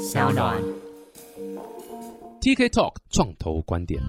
小暖。TK Talk 创投观点。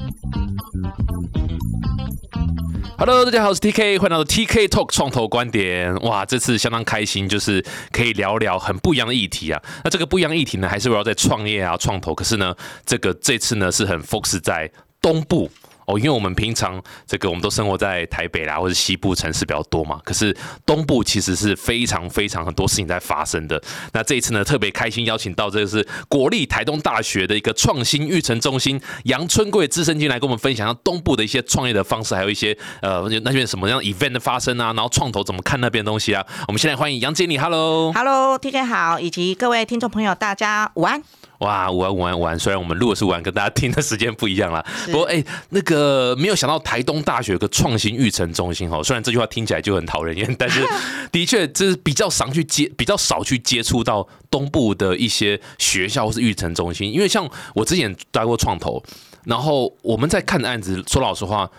Hello，大家好，我是 TK，欢迎来到 TK Talk 创投观点。哇，这次相当开心，就是可以聊聊很不一样的议题啊。那这个不一样议题呢，还是围绕在创业啊、创投。可是呢，这个这次呢是很 focus 在东部。哦，因为我们平常这个我们都生活在台北啦，或者西部城市比较多嘛。可是东部其实是非常非常很多事情在发生的。那这一次呢，特别开心邀请到这个是国立台东大学的一个创新育成中心杨春贵资深进来跟我们分享东部的一些创业的方式，还有一些呃那边什么样 event 的发生啊，然后创投怎么看那边东西啊。我们现在欢迎杨经理，Hello。Hello，TK 好，以及各位听众朋友，大家午安。哇，午安午安午安！虽然我们录的是午安，跟大家听的时间不一样啦。不过哎、那个没有想到台东大学有个创新育成中心哦，虽然这句话听起来就很讨人厌，但是的确这是比较常去接，比较少去接触到东部的一些学校或是育成中心。因为像我之前待过创投，然后我们在看的案子，说老实话，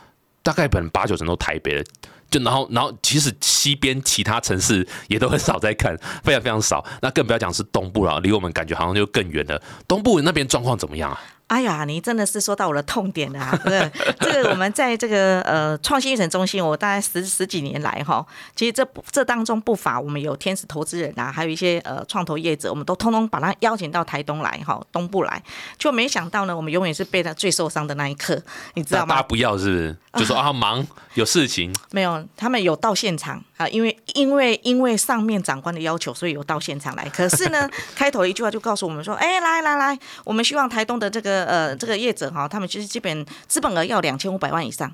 大概本八九成都台北的。就然后，然后其实西边其他城市也都很少在看，非常非常少。那更不要讲是东部了，离我们感觉好像就更远了。东部那边状况怎么样啊？哎呀，你真的是说到我的痛点了啊！这个这个，我们在这个呃创新育成中心，我大概十十几年来哈，其实这不这当中不乏我们有天使投资人啊，还有一些呃创投业者，我们都通通把他邀请到台东来哈，东部来，就没想到呢，我们永远是被他最受伤的那一刻，你知道吗？大家不要是不是？就说啊忙有事情，没有，他们有到现场啊，因为因为因为上面长官的要求，所以有到现场来。可是呢，开头一句话就告诉我们说，哎，来来来，我们希望台东的这个呃这个业者哈，他们其实基本资本额要两千五百万以上。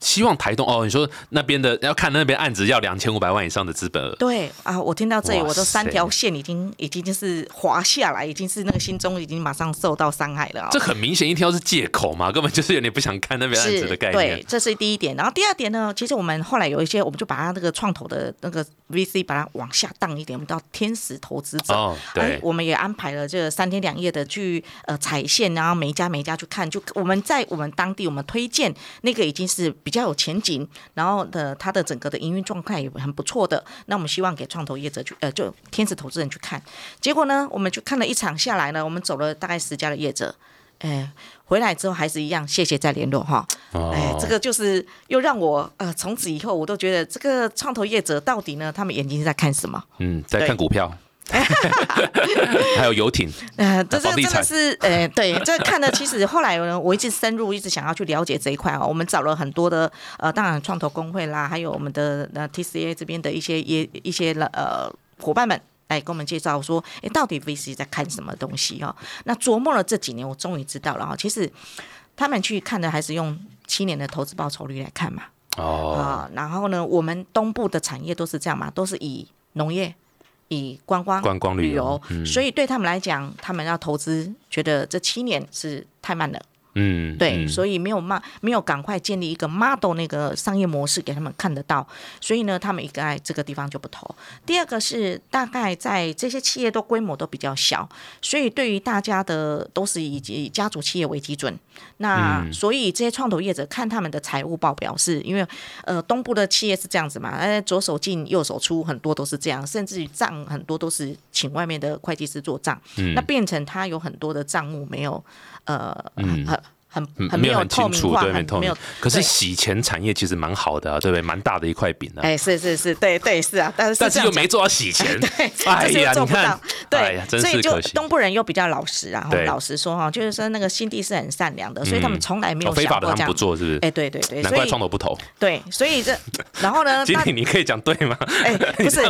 希望台东哦，你说那边的要看那边案子要两千五百万以上的资本额，对啊，我听到这里，我都三塞条线已经已经就是滑下来，已经是那个心中已经马上受到伤害了啊、这很明显一条是借口嘛，根本就是有点不想看那边案子的概念对念，。这是第一点。然后第二点呢，其实我们后来有一些，我们就把它那个创投的那个 VC 把它往下荡一点，我们到天使投资者。哦，对哎，我们也安排了这个三天两夜的去呃踩线，然后每一家每一家去看，就我们在我们当地我们推荐那个已经是比较有前景，然后的它的整个的营运状态也很不错的，那我们希望给创投业者去呃就天使投资人去看，结果呢，我们就看了一场下来呢，我们走了大概十家的业者。哎，回来之后还是一样，谢谢再联络哈。哦哎，这个就是又让我呃，从此以后我都觉得这个创投业者到底呢，他们眼睛是在看什么？嗯，在看股票，还有游艇，呃，这这真的是，呃，对，这看的其实后来呢，我一直深入，一直想要去了解这一块啊。我们找了很多的，呃，当然创投工会啦，还有我们的呃 TCA 这边的一些也一些呃伙伴们。来跟我们介绍说，诶，到底 VC 在看什么东西哦？那琢磨了这几年，我终于知道了哈。其实他们去看的还是用七年的投资报酬率来看嘛。哦，啊，然后呢，我们东部的产业都是这样嘛，都是以农业、以观光、观光旅游，所以对他们来讲，他们要投资，觉得这七年是太慢了，嗯，对，嗯。所以没有慢，没有赶快建立一个 model 那个商业模式给他们看得到，所以呢，他们一个在这个地方就不投。第二个是大概在这些企业都规模都比较小，所以对于大家的都是以以家族企业为基准。那嗯。所以这些创投业者看他们的财务报表是，因为呃东部的企业是这样子嘛，呃左手进右手出，很多都是这样，甚至于账很多都是请外面的会计师做账，嗯。那变成他有很多的账目没有呃嗯很没有很清楚，对，没透明很没有。可是洗钱产业其实蛮好的啊，对不对？蛮大的一块饼啊，哎，是是是，对对是啊，但是但是又没做到 洗钱，对，哎就是又呀，你看做不到，，对所以就。东部人又比较老实啊，对老实说哈，就是说那个心地是很善良的，所以他们从来没有哦非法的他们不。做，是不是？哎，对对对，难怪创投不投。对，所以这，然后呢，那经理，你可以讲对吗？哎，不是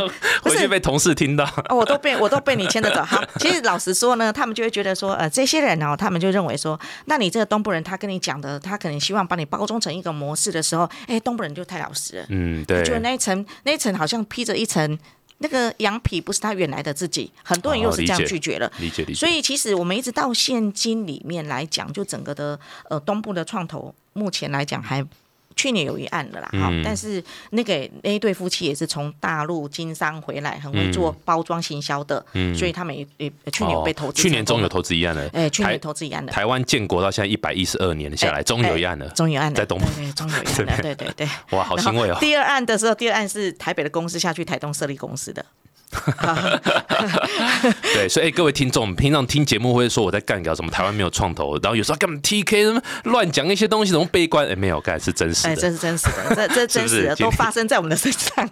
回去被同事听到。哦，我都被我都被你牵着走。好，其实老实说呢，他们就会觉得说，呃，这些人哦，他们就认为说，那你这个东部人，他跟你讲的，他可能希望把你包装成一个模式的时候，哎，东北人就太老实了，嗯，对，就那一层那一层好像披着一层那个羊皮，不是他原来的自己，很多人又是这样拒绝了。理解理解。所以其实我们一直到现今里面来讲，就整个的呃东部的创投，目前来讲还去年有一案了啦，哈、嗯但是那个那一对夫妻也是从大陆经商回来，很会做包装行销的，所以他们也也去年有被投资、去年终于有，投资一案了。哎、去年投资一案的，台湾建国到现在一百一十二年下来，哎终于有一案了。终于有案了，在东部对对，终于有一案了，对对对。哇，好欣慰哦！第二案的时候，第二案是台北的公司下去台东设立公司的，对，所以、哎各位听众，平常听节目会说我在干掉什么台湾没有创投，然后有时候干嘛 TK 什么乱讲一些东西，怎么悲观？哎，没有，干是真实的哎，的。这是真实的，这这 真实的都发生在我们的身上。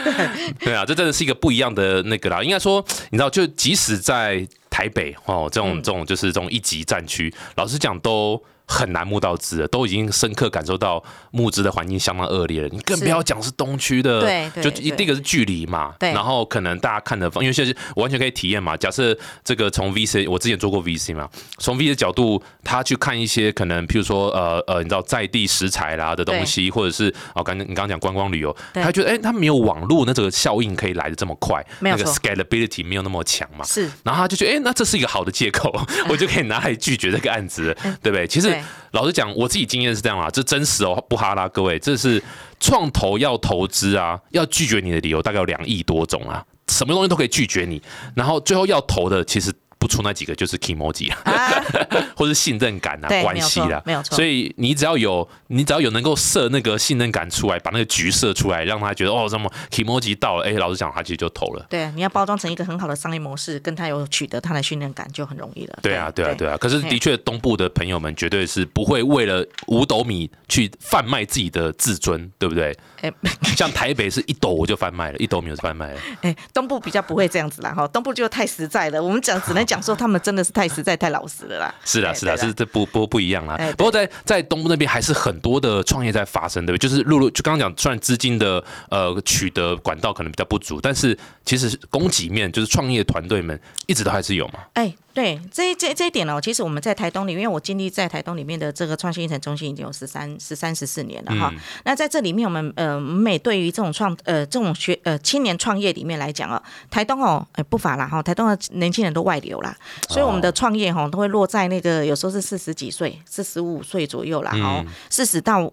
对啊，这真的是一个不一样的那个啦。应该说，你知道，就即使在台北哦，这种嗯这种就是这种一级战区，老实讲都。很难募到资的，都已经深刻感受到募资的环境相当恶劣了。你更不要讲是东区的，对对就对第一个是距离嘛，对然后可能大家看的方，因为现在我完全可以体验嘛。假设这个从 VC，我之前做过 VC 嘛，从 VC 的角度，他去看一些可能，譬如说呃呃，你知道在地食材啦的东西，或者是哦，刚刚你刚刚讲观光旅游，他觉得哎，他没有网络，那这个效应可以来的这么快，那个 scalability 没有那么强嘛。是，然后他就觉得，哎、那这是一个好的借口，我就可以拿来拒绝这个案子，对不对？其实老实讲，我自己经验是这样啊，这真实哦，不哈啦，各位，这是创投要投资啊，要拒绝你的理由大概有两亿多种啊，什么东西都可以拒绝你，然后最后要投的其实。不出那几个就是 emoji 啊，啊，或是信任感啊、对关系啦，没有错所以你只要有，你只要有能够设那个信任感出来，把那个局设出来，让他觉得哦，什么 emoji 到了，哎，老实讲，他其实就投了。对，你要包装成一个很好的商业模式，跟他有取得他的信任感就很容易了。对啊，对啊，对啊，啊。可是的确，东部的朋友们绝对是不会为了五斗米去贩卖自己的自尊，对不对？哎 像台北是一斗我就贩卖了，一斗米我就贩卖了。哎，东部比较不会这样子啦，哈，东部就太实在了。我们讲只能讲说他们真的是太实在、太老实了啦。是啊，哎是啊，对啦是这不不不一样啦。不过在在东部那边还是很多的创业在发生，对不对？就是陆陆就刚刚讲，虽然资金的呃取得管道可能比较不足，但是其实供给面就是创业团队们一直都还是有嘛。哎，对，这这这一点哦，其实我们在台东里，因为我经历在台东里面的这个创新一城中心已经有十三、十三、十四年了哈。那在这里面，我们呃，每对于这种创呃这种学呃青年创业里面来讲哦，台东哦，哎不乏啦哈，台东的年轻人都外流啦，所以我们的创业哈都会落在那个有时候是四十几岁、四十五岁左右啦，哦，四十到。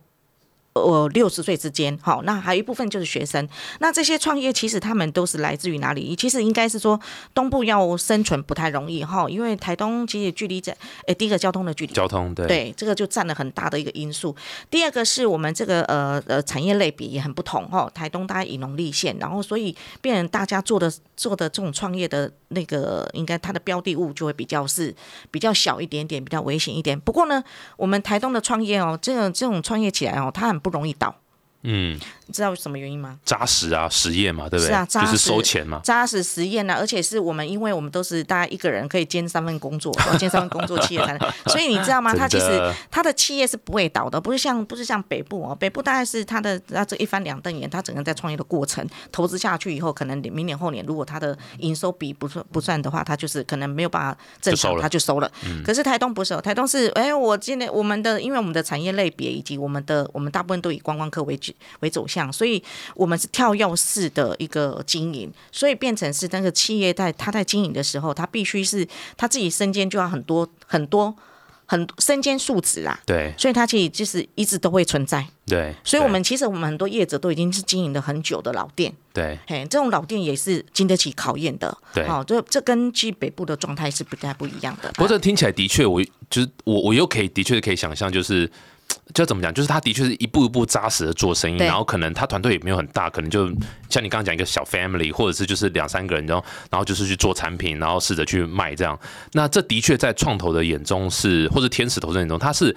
呃，六十岁之间，好，那还有一部分就是学生。那这些创业其实他们都是来自于哪里？其实应该是说东部要生存不太容易哈，因为台东其实距离在，诶，第一个交通的距离，交通对对，这个就占了很大的一个因素。第二个是我们这个呃呃产业类别也很不同哈，台东大家以农立县，然后所以变成大家做的做的这种创业的那个，应该它的标的物就会比较是比较小一点点，比较危险一点。不过呢，我们台东的创业哦，这种这种创业起来哦，它很不容易倒。嗯，你知道什么原因吗？扎实啊，实业嘛，对不对？是啊扎实就是收钱嘛。扎实实验啊、而且是我们，因为我们都是大家一个人可以兼三份工作，兼三份工作企业才能，所以你知道吗？他其实他的企业是不会倒的，不是像不是像北部哦，北部大概是他的它这一翻两瞪眼，他整个在创业的过程投资下去以后，可能明年后年如果他的营收比不算不算的话，他就是可能没有办法正常，就收了它就收了。可是台东不是哦，台东是哎，我今年我们的因为我们的产业类别以及我们的我们大部分都以观光客为主为走向，所以我们是跳跃式的一个经营，所以变成是那个企业在他在经营的时候，他必须是他自己身兼就要很多很多很身兼数职啦。对。所以它其实就是一直都会存在，对，所以我们其实我们很多业者都已经是经营了很久的老店，对。嘿，这种老店也是经得起考验的，对。好、这这跟去北部的状态是不太不一样的。不过这听起来的确，我就是我我又可以的确可以想象，就是 就怎么讲，就是他的确是一步一步扎实的做生意，然后可能他团队也没有很大，可能就像你刚刚讲一个小 family，或者是就是两三个人，然后然后就是去做产品，然后试着去卖这样。那这的确在创投的眼中是，或者天使投资人眼中，他是。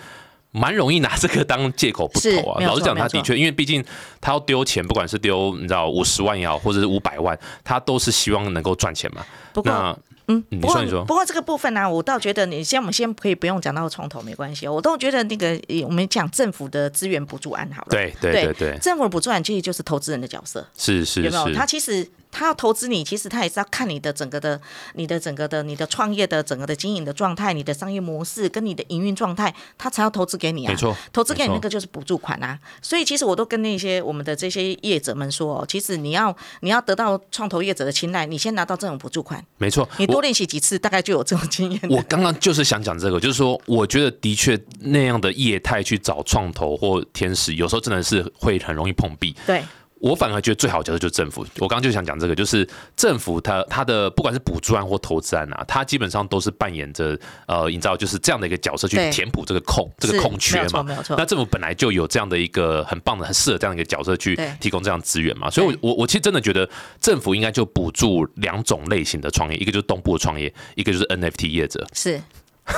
蛮容易拿这个当借口不投啊！老实讲，他的确，因为毕竟他要丢钱，不管是丢你知道五十万也好，或者是五百万，他都是希望能够赚钱嘛。不过那嗯，不过你说你说。不过这个部分呢、我倒觉得你先我们先可以不用讲到从头没关系哦，我都觉得那个呃我们讲政府的资源补助案好了，对对对对，政府的补助案其实就是投资人的角色，是是有没有？他其实他要投资你，其实他也是要看你的整个的、你的整个的、你的创业的整个的经营的状态、你的商业模式跟你的营运状态，他才要投资给你啊。没错投资给你那个就是补助款啊。所以其实我都跟那些我们的这些业者们说哦，其实你要你要得到创投业者的青睐，你先拿到这种补助款，没错。你多练习几次，大概就有这种经验。我刚刚就是想讲这个，就是说，我觉得的确那样的业态去找创投或天使，有时候真的是会很容易碰壁。对我反而觉得最好的角色就是政府。我刚刚就想讲这个，就是政府它它的不管是补助案或投资案啊，它基本上都是扮演着呃，你知道就是这样的一个角色去填补这个空这个空缺嘛。没有错没有错那政府本来就有这样的一个很棒的、很适合这样的一个角色去提供这样资源嘛，所以我，我我其实真的觉得政府应该就补助两种类型的创业，一个就是东部的创业，一个就是 NFT 业者。是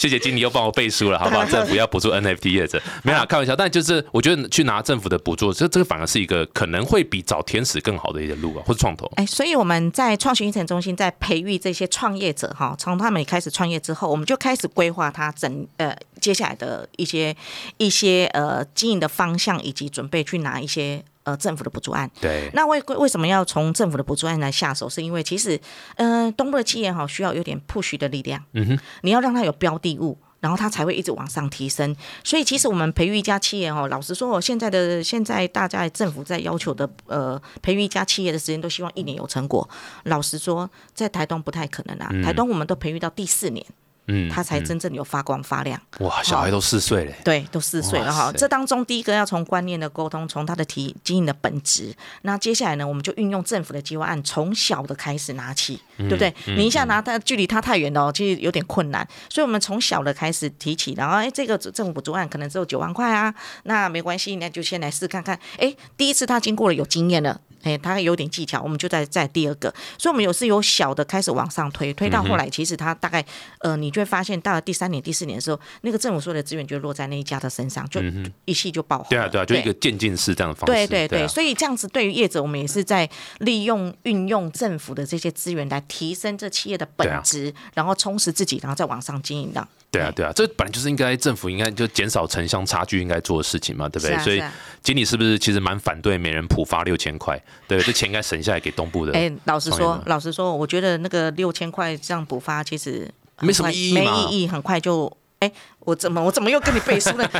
谢谢经理又帮我背书了，好不好？政府要补助 NFT 业者，没有啦，开玩笑。但就是我觉得去拿政府的补助，这这个反而是一个可能会比找天使更好的一个路啊，或者创投。哎，所以我们在创新育成中心在培育这些创业者哈，从他们开始创业之后，我们就开始规划他整呃接下来的一些一些呃经营的方向，以及准备去拿一些呃政府的补助案。对，那为为什么要从政府的补助案来下手？是因为其实，呃，东部的企业哈需要有点 push 的力量，嗯哼，你要让它有标的物。然后它才会一直往上提升，所以其实我们培育一家企业哈，老实说，现在的现在大家政府在要求的呃培育一家企业的时间都希望一年有成果。老实说，在台东不太可能啊，台东我们都培育到第四年，嗯它才真正有发光发亮。哇，小孩都四岁嘞，对，都四岁了哈。这当中第一个要从观念的沟通，从他的提经营的本质。那接下来呢，我们就运用政府的计划案，从小的开始拿起，嗯对不对？你一下拿它，距离他太远了哦，其实有点困难。所以我们从小的开始提起，然后哎，这个政府补助案可能只有九万块啊，那没关系，那就先来试看看。哎，第一次他经过了有经验了。哎，他有点技巧，我们就在在第二个，所以我们有是由小的开始往上推，推到后来，其实它大概呃，你就会发现到了第三年、第四年的时候，那个政府所有的资源就落在那一家的身上，就一系就爆红了。对啊，对啊，就一个渐进式这样的方式。对对对，啊所以这样子对于业者，我们也是在利用运用政府的这些资源来提升这企业的本质，然后充实自己，然后再往上经营的。对啊，对啊，这本来就是应该政府应该就减少城乡差距应该做的事情嘛，对不对？所以经理是不是其实蛮反对每人普发六千块？对，这钱应该省下来给东部的。哎，老实说老实说，我觉得那个六千块这样补发，其实没什么意义没意义，很快就。哎，我怎么我怎么又跟你背书了？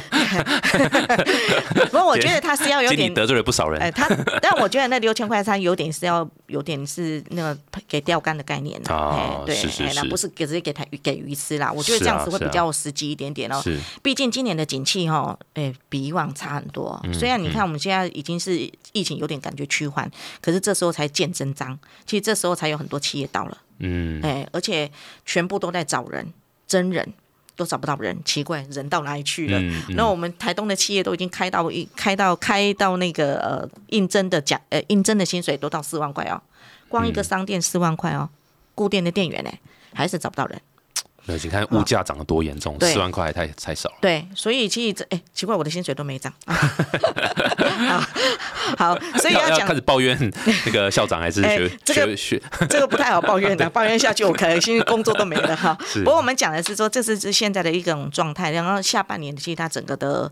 不过我觉得他是要有点得罪了不少人。哎，他，但我觉得那六千块，他有点是要有点是那个给钓竿的概念啦哦哎对，是是是哎那不是给直接给他给鱼吃啦。我觉得这样子会比较实际一点点哦。是，毕竟今年的景气哈，哎，比以往差很多。嗯虽然你看我们现在已经是疫情有点感觉趋缓，可是这时候才见真章。其实这时候才有很多企业到了，嗯，哎，而且全部都在找人，真人都找不到人，奇怪，人到哪里去了？嗯嗯那我们台东的企业都已经开到一开到开到那个呃应征的奖呃应征的薪水都到四万块哦，光一个商店四万块哦，固定的店员呢还是找不到人。对，你看物价涨得多严重，对四万块还太太少了。对，所以其实这哎奇怪，我的薪水都没涨。好，好，所以要要讲开始抱怨那个校长还是 哎学这个学学？这个不太好抱怨的，抱怨下去我可能现在工作都没了哈。是不过我们讲的是说，这是是现在的一种状态，然后下半年其实它整个的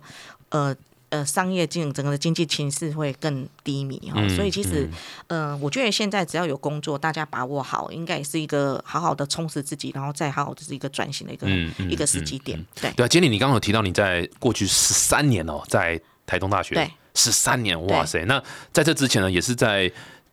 呃。呃，商业经整个的经济情势会更低迷哈，嗯所以其实，呃，我觉得现在只要有工作，大家把握好，应该也是一个好好的充实自己，然后再好好的是一个转型的一个、嗯嗯一个时机点。对，对啊，经理，你刚刚有提到你在过去十三年哦，在台东大学，对，十三年，哇塞！那在这之前呢，也是在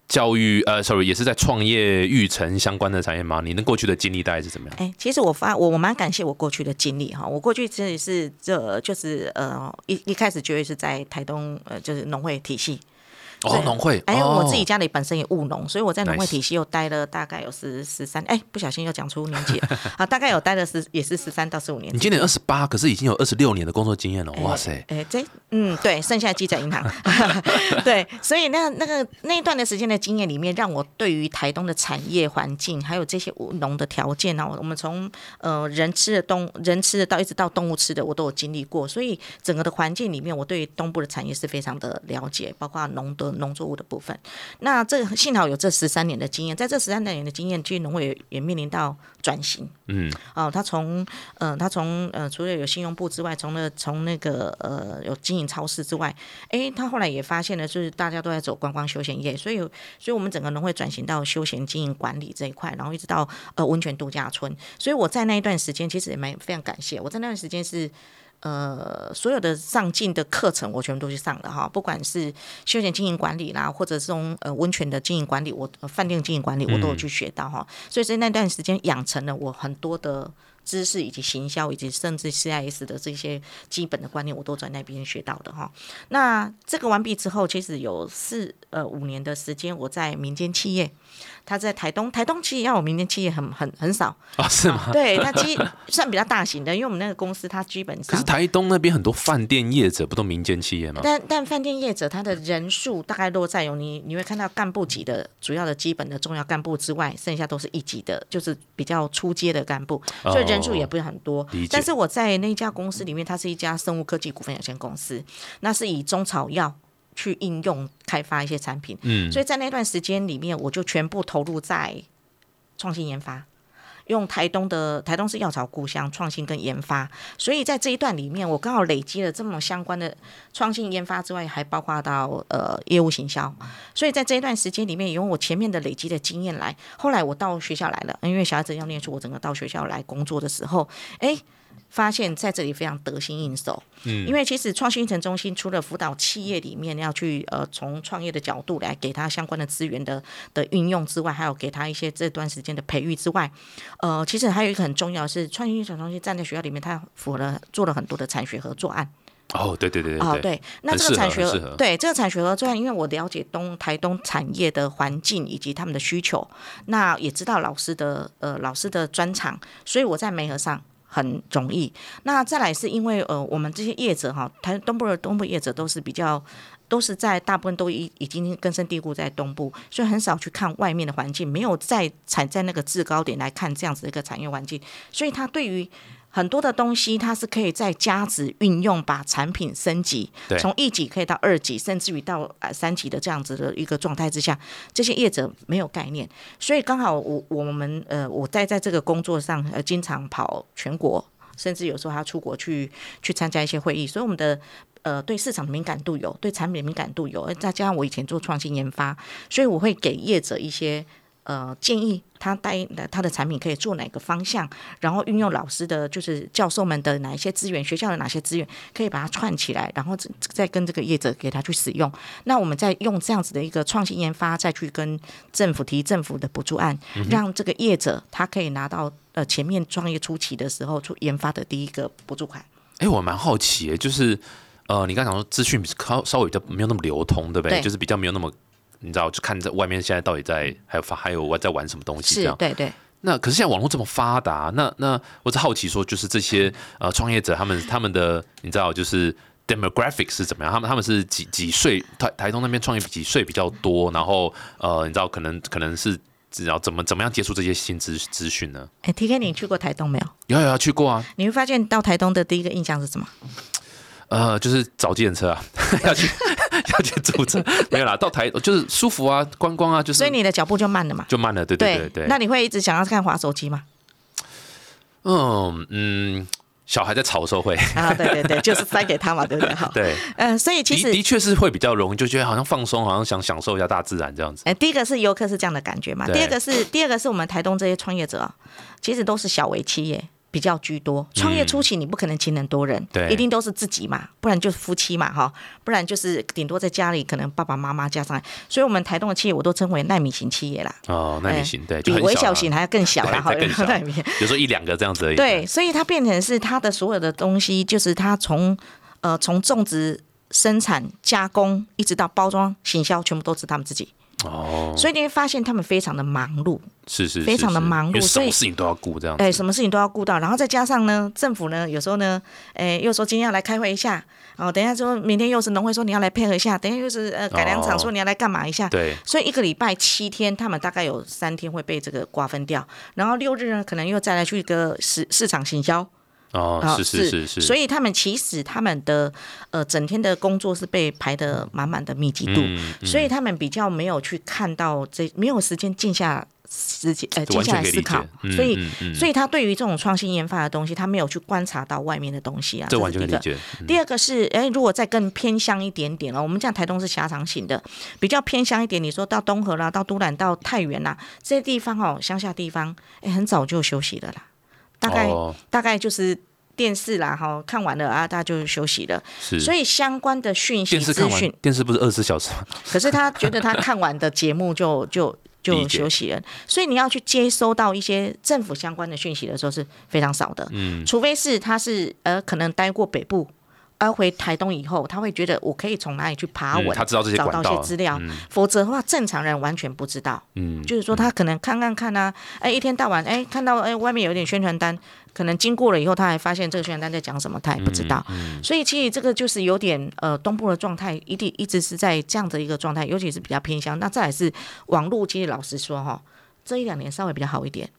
教育呃，sorry，也是在创业育成相关的产业吗？你那过去的经历大概是怎么样？哎，其实我发我我蛮感谢我过去的经历哈，我过去真的是这就是呃一一开始绝对是在台东呃就是农会体系，哦，农会，哎，哦我自己家里本身也务农，所以我在农会体系又待了大概有十十三，哎，不小心又讲出年纪了 啊，大概有待了十也是十三到十五年你。今年二十八，可是已经有二十六年的工作经验了，哇塞！哎，这嗯，对，剩下的记在银行，对，所以那那个那一段的时间的经验里面，让我对于台东的产业环境，还有这些务农的条件呢，我们从呃人吃的动人吃的到一直到动物吃的，我都有经历过，所以整个的环境里面，我对于东部的产业是非常的了解，包括农的农作物的部分。那这幸好有这十三年的经验，在这十三年的经验，其实农会也也面临到转型。嗯，哦，他从呃，他从呃，除了有信用部之外，从了从那个呃有经营超市之外，诶，他后来也发现了，就是大家都在走观光休闲业，所以所以我们整个农会转型到休闲经营管理这一块，然后一直到呃温泉度假村。所以我在那一段时间其实也蛮非常感谢，我在那段时间是。呃，所有的上进的课程我全部都去上了哈，不管是休闲经营管理啦，或者是从呃温泉的经营管理，我呃饭店经营管理我都有去学到哈，所以在那段时间养成了我很多的知识以及行销以及甚至 CIS 的这些基本的观念，我都在那边学到的哈。那这个完毕之后，其实有四呃五年的时间，我在民间企业。他在台东，台东其实要我民间企业很很很少啊，是吗？对，那其实算比较大型的，因为我们那个公司它基本上。可是台东那边很多饭店业者不都民间企业吗？但但饭店业者他的人数大概落在有你你会看到干部级的主要的基本的重要干部之外，剩下都是一级的，就是比较初阶的干部，所以人数也不是很多。但是我在那家公司里面，它是一家生物科技股份有限公司，那是以中草药。去应用开发一些产品，嗯，所以在那段时间里面，我就全部投入在创新研发，用台东的台东是药草故乡，创新跟研发，所以在这一段里面，我刚好累积了这么相关的创新研发之外，还包括到呃业务行销，所以在这一段时间里面，用我前面的累积的经验来，后来我到学校来了，因为小孩子要念书，我整个到学校来工作的时候，哎。发现在这里非常得心应手，嗯，因为其实创新城中心除了辅导企业里面要去呃从创业的角度来给他相关的资源的的运用之外，还有给他一些这段时间的培育之外，呃，其实还有一个很重要是创新城中心站在学校里面，他符合了做了很多的产学合作案。哦，对对对对，哦对，那这个产学对这个产学合作案，因为我了解东台东产业的环境以及他们的需求，那也知道老师的呃老师的专长，所以我在媒合上。很容易。那再来是因为呃，我们这些业者哈，台东部的东部业者都是比较，都是在大部分都已已经根深蒂固在东部，所以很少去看外面的环境，没有在踩在那个制高点来看这样子的一个产业环境，所以他对于。很多的东西，它是可以在加值运用，把产品升级，从一级可以到二级，甚至于到呃三级的这样子的一个状态之下，这些业者没有概念，所以刚好我我们呃我在在这个工作上，呃经常跑全国，甚至有时候还要出国去去参加一些会议，所以我们的呃对市场的敏感度有，对产品敏感度有，再加上我以前做创新研发，所以我会给业者一些。呃，建议他带他的产品可以做哪个方向，然后运用老师的，就是教授们的哪一些资源，学校的哪些资源，可以把它串起来，然后再跟这个业者给他去使用。那我们再用这样子的一个创新研发，再去跟政府提政府的补助案，让这个业者他可以拿到呃前面创业初期的时候出研发的第一个补助款。哎，我蛮好奇，就是呃，你刚讲说资讯稍稍微比较没有那么流通，对不对？就是比较没有那么。你知道，就看在外面现在到底在还有发还有我在玩什么东西这样。对对。那可是现在网络这么发达，那那我只好奇说，就是这些呃创业者他们他们的你知道就是 demographic 是怎么样？他们他们是几几岁？台台东那边创业几岁比较多？然后呃，你知道可能可能是知道怎么怎么样接触这些新资资讯呢？哎，T K，你去过台东没有？有有有去过啊。你会发现到台东的第一个印象是什么？呃，就是找计程车啊，要去要去租车，没有啦，到台就是舒服啊，观光啊，就是。所以你的脚步就慢了嘛？就慢了，对对对对。那你会一直想要看滑手机吗？嗯嗯，小孩在吵的时候会啊，对对对，就是塞给他嘛，对不对？好，对，嗯，所以其实的确是会比较容易，就觉得好像放松，好像想享受一下大自然这样子。哎，第一个是游客是这样的感觉嘛，第二个是第二个是我们台东这些创业者，其实都是小微企业。比较居多，创业初期你不可能请很多人，对，一定都是自己嘛，不然就是夫妻嘛，哈，不然就是顶多在家里可能爸爸妈妈加上，所以我们台东的企业我都称为耐米型企业啦。哦，耐米型对，比微小型还要更小啦，哈，更小，有时候一两个这样子而已。对，所以它变成是它的所有的东西，就是它从呃从种植、生产、加工，一直到包装、行销，全部都是他们自己。哦，所以你会发现他们非常的忙碌，是是，非常的忙碌，所以什么事情都要顾这样。哎，什么事情都要顾到，然后再加上呢，政府呢，有时候呢，哎，又说今天要来开会一下，哦，等一下说明天又是农会说你要来配合一下，等下又是呃改良厂说你要来干嘛一下，对，所以一个礼拜七天，他们大概有三天会被这个瓜分掉，然后六日呢，可能又再来去一个市市场行销。哦，是是是是，所以他们其实他们的呃整天的工作是被排的满满的密集度，所以他们比较没有去看到这没有时间静下时间呃静下来思考，所以所以他对于这种创新研发的东西，他没有去观察到外面的东西啊。这完全理解。第二个是哎，如果再更偏向一点点了，我们讲台东是狭长型的，比较偏向一点，你说到东河啦，到都兰，到太原啦这些地方哦，乡下地方哎，很早就休息的啦。大概大概就是电视啦，哈，看完了啊，大家就休息了。是，所以相关的讯息资讯，电视不是二十四小时吗？可是他觉得他看完的节目就就就休息了。所以你要去接收到一些政府相关的讯息的时候是非常少的，嗯，除非是他是呃可能待过北部。而回台东以后，他会觉得我可以从哪里去爬文，嗯他知道这些找到一些资料，否则的话，正常人完全不知道。嗯，就是说他可能看看看啊，哎，一天到晚哎看到哎外面有一点宣传单，可能经过了以后，他还发现这个宣传单在讲什么，他也不知道。嗯所以其实这个就是有点呃东部的状态，一定一直是在这样的一个状态，尤其是比较偏向。那再来是网络，其实老实说哈，这一两年稍微比较好一点。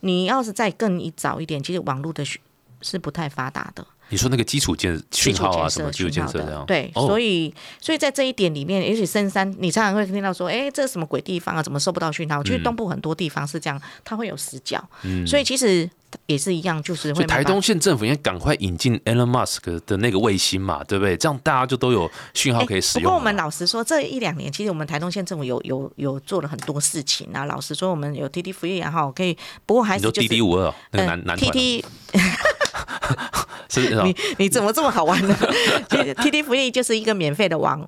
你要是再更一早一点，其实网络的讯是不太发达的。你说那个基础建讯号啊，什么基础建设这样，对，哦所以所以在这一点里面，也许深山，你常常会听到说，哎，这是什么鬼地方啊？怎么收不到讯号？其实嗯东部很多地方是这样，它会有死角，嗯所以其实也是一样，就是所会台东县政府应该赶快引进 Elon Musk 的那个卫星嘛，对不对？这样大家就都有讯号可以使用。不过我们老实说，这一两年其实我们台东县政府有有有做了很多事情啊。老实说，我们有 T T 福利也好，可以，不过还是就是 D D 五二那个男嗯男 T T 你你怎么这么好玩呢？其实 T T 福利就是一个免费的网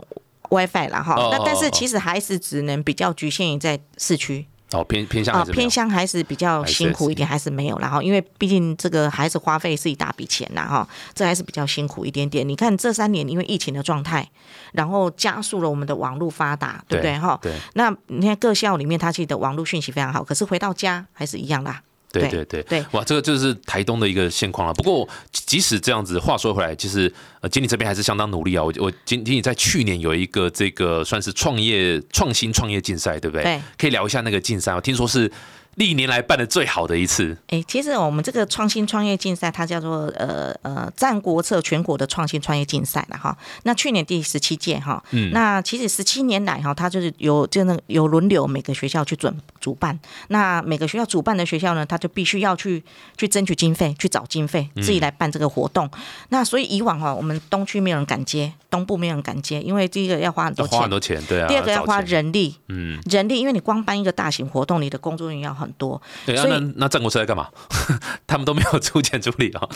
WiFi 啦哈哦。那但是其实还是只能比较局限于在市区哦偏偏向啊偏乡还是比较辛苦一点，还是没有啦哈。因为毕竟这个还是花费是一大笔钱呐哈，这还是比较辛苦一点点。你看这三年因为疫情的状态，然后加速了我们的网络发达，对不对哈？对那你看各校里面，它其实的网络讯息非常好，可是回到家还是一样啦。对对对对对哇，这个就是台东的一个现况了。不过即使这样子，话说回来，其实呃，经理这边还是相当努力啊。我我经经理在去年有一个这个算是创业创新创业竞赛，对不对？对，可以聊一下那个竞赛。我听说是历年来办的最好的一次。哎，其实我们这个创新创业竞赛，它叫做呃呃战国策全国的创新创业竞赛了哈。那去年第十七届哈，嗯那其实十七年来哈，它就是有就那个有轮流每个学校去准主办。那每个学校主办的学校呢，他就必须要去去争取经费，去找经费，嗯自己来办这个活动。那所以以往哈，我们东区没有人敢接，东部没有人敢接，因为第一个要花很多钱花很，多钱，对啊。第二个要花，人力，嗯，人力，因为你光办一个大型活动，你的工作人员要很多。对啊。所以那那战国是在干嘛？他们都没有出钱出力啊。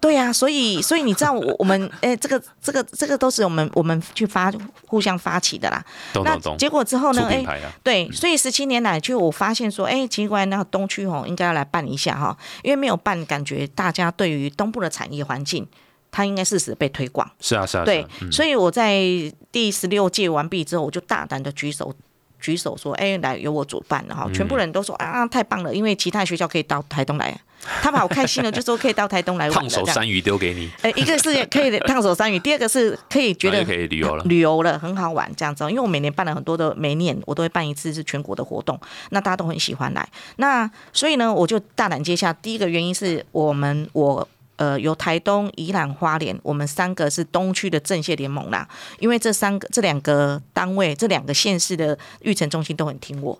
对呀、所以所以你知道我我们 哎、这个这个这个都是我们我们去发互相发起的啦。那懂懂懂。结果之后呢？哎、对，所以十七年来，就我发现说，哎，奇怪，那东区哦，应该要来办一下哈，因为没有办，感觉大家对于东部的产业环境，它应该适时被推广。是啊是啊。是对所以我在第十六届完毕之后，我就大胆的举手。举手说：“哎，来由我主办了哈！”全部人都说：“啊，太棒了！因为其他学校可以到台东来，他们好开心的，就说可以到台东来玩烫手山芋丢给你，呃，一个是可以烫手山芋，第二个是可以觉得可以旅游了。旅游了很好玩这样子哦。因为我每年办了很多的，每年我都会办一次是全国的活动，那大家都很喜欢来。那所以呢，我就大胆接下。第一个原因是我们我。呃，由台东、宜兰、花莲，我们三个是东区的政协联盟啦。因为这三个、这两个单位、这两个县市的育成中心都很听我。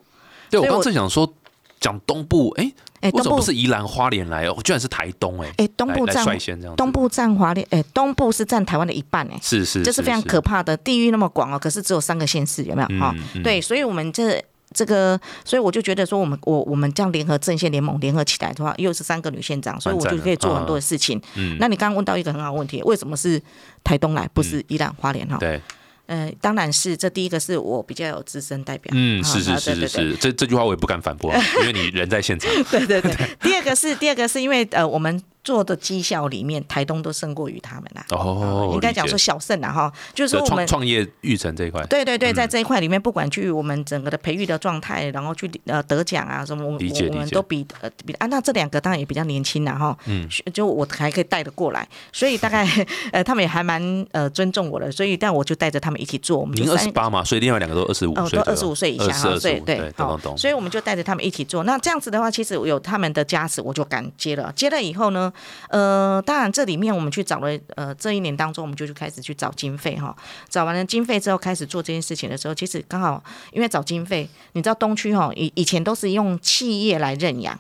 对，我刚正想说讲东部，哎，哎，为什么东部不是宜兰花莲来哦？居然是台东哎。哎，东部占率先这样。东部占华联，哎，东部是占台湾的一半哎。是是，这是非常可怕的，地域那么广哦，可是只有三个县市，有没有？哈、嗯嗯对，所以我们这这个，所以我就觉得说，我们我我们这样联合阵线联盟联合起来的话，又是三个女县长，所以我就可以做很多的事情。嗯那你刚刚问到一个很好的问题，为什么是台东来，不是宜兰花莲哈？对，呃，当然是这第一个是我比较有资深代表，嗯，啊是是是是是，这这句话我也不敢反驳啊，因为你人在现场。对对对。第二个是第二个是因为呃，我们做的绩效里面，台东都胜过于他们啦。哦，应该讲说小胜啦哈，就是这说我们创创业育成这一块，对对对，嗯在这一块里面，不管去我们整个的培育的状态，然后去呃得奖啊什么，我理解理解我们都比呃比啊，那这两个当然也比较年轻啦哈，嗯，就我还可以带得过来，所以大概 呃他们也还蛮呃尊重我的，所以但我就带着他们一起做，我们就您二十八嘛，所以另外两个都二十五哦，岁，都二十五岁以下哈，24所以25对，好。所以我们就带着他们一起做。那这样子的话，其实我有他们的加持，我就敢接了。接了以后呢，呃，当然这里面我们去找了，呃，这一年当中我们就去开始去找经费哈。找完了经费之后，开始做这件事情的时候，其实刚好因为找经费，你知道东区哈，以以前都是用企业来认养。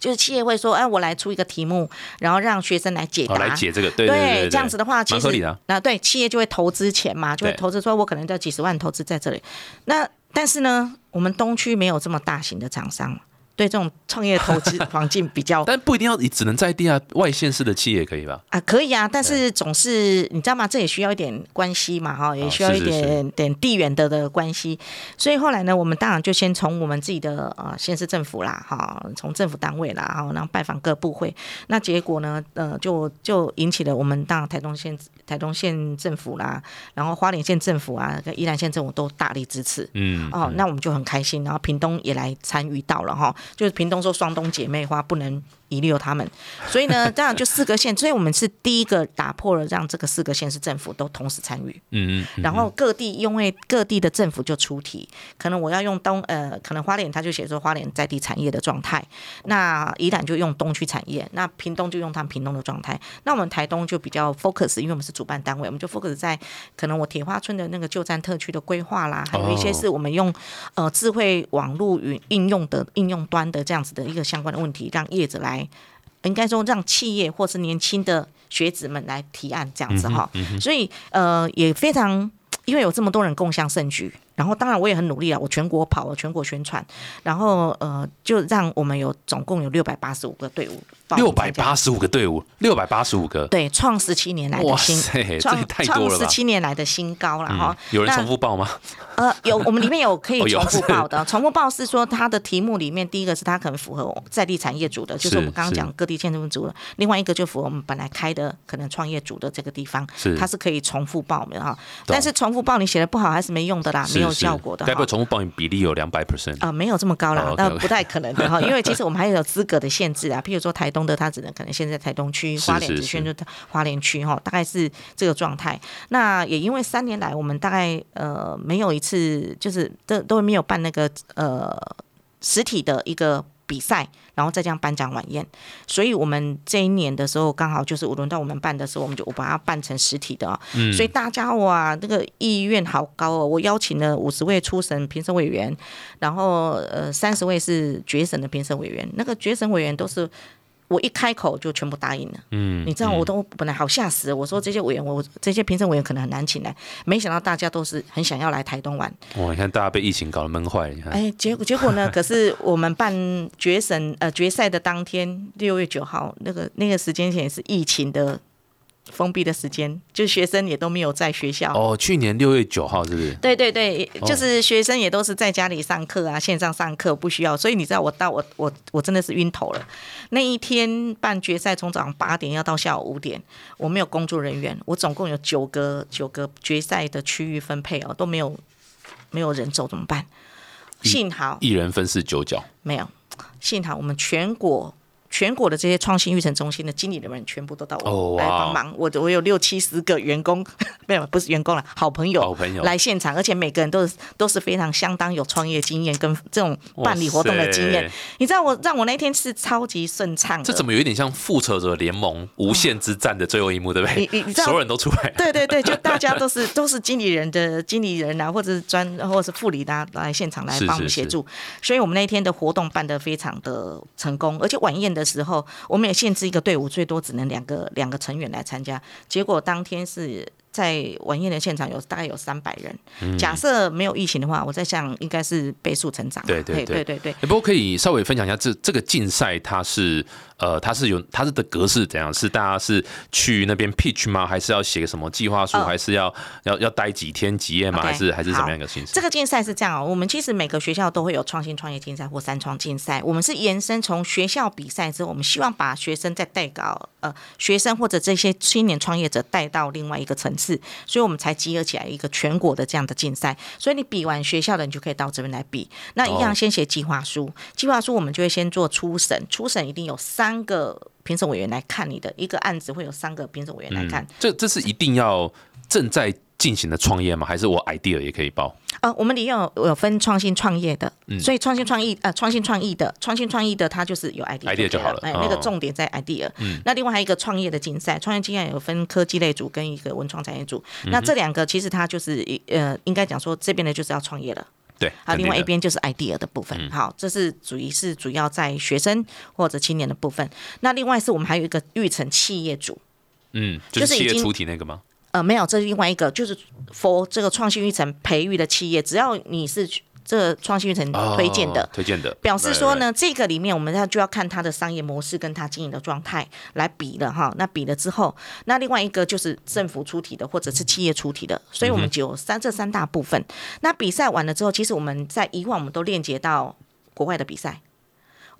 就是企业会说，哎，我来出一个题目，然后让学生来解答，哦，来解这个，对对对，这样子的话，其实那对企业就会投资钱嘛，就会投资说，我可能要几十万投资在这里。那但是呢，我们东区没有这么大型的厂商，对这种创业投资环境比较 但不一定要只能在地啊，外县市的企业可以吧？啊，可以啊，但是总是你知道吗？这也需要一点关系嘛，哈，也需要一点点地缘的的关系。所以后来呢，我们当然就先从我们自己的呃县市政府啦，哈，从政府单位啦，哈，然后拜访各部会。那结果呢，呃，就就引起了我们当然台东县台东县政府啦，然后花莲县政府啊，跟宜兰县政府都大力支持。嗯，哦，那我们就很开心，然后屏东也来参与到了哈，就是屏东说双冬姐妹花不能遗留他们，所以呢，这样就四个县，所以我们是第一个打破了让这个四个县市政府都同时参与，嗯嗯，然后各地因为各地的政府就出题，可能我要用东呃，可能花莲他就写说花莲在地产业的状态，那宜兰就用东区产业，那屏东就用他们屏东的状态，那我们台东就比较 focus，因为我们是主办单位，我们就 focus 在可能我铁花村的那个旧站特区的规划啦，还有一些是我们用呃智慧网络与应用的应用端的这样子的一个相关的问题，让业者来。应该说让企业或是年轻的学子们来提案这样子哈，所以呃也非常，因为有这么多人共享盛举，然后当然我也很努力啊，我全国跑，我全国宣传，然后呃就让我们有总共有六百八十五个队伍六百八十五个队伍，六百八十五个，对创十七年来的哇新创 创十？七年来的新高了哈嗯，有人重复报吗？呃，有，我们里面有可以 重复报的。重复报是说它的题目里面，第一个是它可能符合在地产业组的，就是我们刚刚讲各地建筑组的；另外一个就符合我们本来开的可能创业组的这个地方，是它是可以重复报名哈。但是重复报你写的不好还是没用的啦，没有效果的哈该不会。重复保险比例有两百 percent？啊、没有这么高啦哦，那、不太可能的哈，因为其实我们还有资格的限制啊，譬如说台东的，它只能可能现在台东区，是花莲是只限就花莲区哈，大概是这个状态。那也因为三年来，我们大概呃没有一次就是都都没有办那个呃实体的一个比赛，然后再这样颁奖晚宴，所以我们这一年的时候刚好就是我轮到我们办的时候，我们就我把它办成实体的所以大家哇，那个意愿好高哦！我邀请了五十位初审评审委员，然后呃三十位是决审的评审委员，那个决审委员都是。我一开口就全部答应了，嗯，你知道我都本来好吓死了，我说这些委员，我这些评审委员可能很难请来，没想到大家都是很想要来台东玩，哇，你看大家被疫情搞得闷坏了，你看，哎，结果结果呢？可是我们办决审呃决赛的当天，六月九号那个那个时间点是疫情的封闭的时间，就学生也都没有在学校。哦，去年六月九号是不是？对对对，哦就是学生也都是在家里上课啊，线上上课不需要，所以你知道我到我我我真的是晕头了。那一天办决赛从早上八点要到下午五点，我没有工作人员，我总共有九个九个决赛的区域分配哦，都没有没有人走怎么办？幸好一人分饰九角，没有，幸好我们全国全国的这些创新育成中心的经理人们全部都到我来帮忙。我我有六七十个员工，没有不是员工了，好朋友，好朋友来现场，而且每个人都是都是非常相当有创业经验跟这种办理活动的经验。你知道我让我那天是超级顺畅。这怎么有一点像复仇者联盟无限之战的最后一幕，对不对？你你你知道所有人都出来，对对对，就 大家都是都是经理人的经理人啊，或者是专或者是副理的来现场来帮我们是是协助，所以我们那天的活动办得非常的成功，而且晚宴的时候，我们也限制一个队伍最多只能两个两个成员来参加，结果当天是。在晚宴的现场有大概有三百人，假设没有疫情的话，我在想应该是倍数成长。对对对嘿对对对，欸不过可以稍微分享一下这这个竞赛，它是呃，它是有它是的格式怎样？是大家是去那边 pitch 吗？还是要写个什么计划书？哦还是要要要待几天几夜吗还是还是什么样一个形式？这个竞赛是这样哦，我们其实每个学校都会有创新创业竞赛或三创竞赛，我们是延伸从学校比赛之后，我们希望把学生再带到呃学生或者这些青年创业者带到另外一个层次，所以我们才集合起来一个全国的这样的竞赛。所以你比完学校的，你就可以到这边来比。那一哦样先写计划书，计划书我们就会先做初审，初审一定有三个评审委员来看你的一个案子，会有三个评审委员来看。这这是一定要正在进行的创业吗？还是我 idea 也可以报？呃，我们里面有有分创新创业的，嗯所以创新创意呃创新创意的创新创意的，它就是有 idea idea 就好了哎，哦那个重点在 idea。嗯那另外还有一个创业的竞赛，创业竞赛有分科技类组跟一个文创产业组。嗯那这两个其实它就是一呃，应该讲说这边的就是要创业了。对，啊，另外一边就是 idea 的部分。嗯好，这是主一是主要在学生或者青年的部分。那另外是我们还有一个育成企业组，嗯，就企业就是是已经出题那个吗？呃，没有，这是另外一个，就是 for 这个创新育成培育的企业，只要你是这创新育成推荐的哦。推荐的，表示说呢，这个里面我们要就要看它的商业模式跟它经营的状态来比了哈。那比了之后，那另外一个就是政府出题的或者是企业出题的，所以我们就有三这三大部分。那比赛完了之后，其实我们在以往我们都链接到国外的比赛，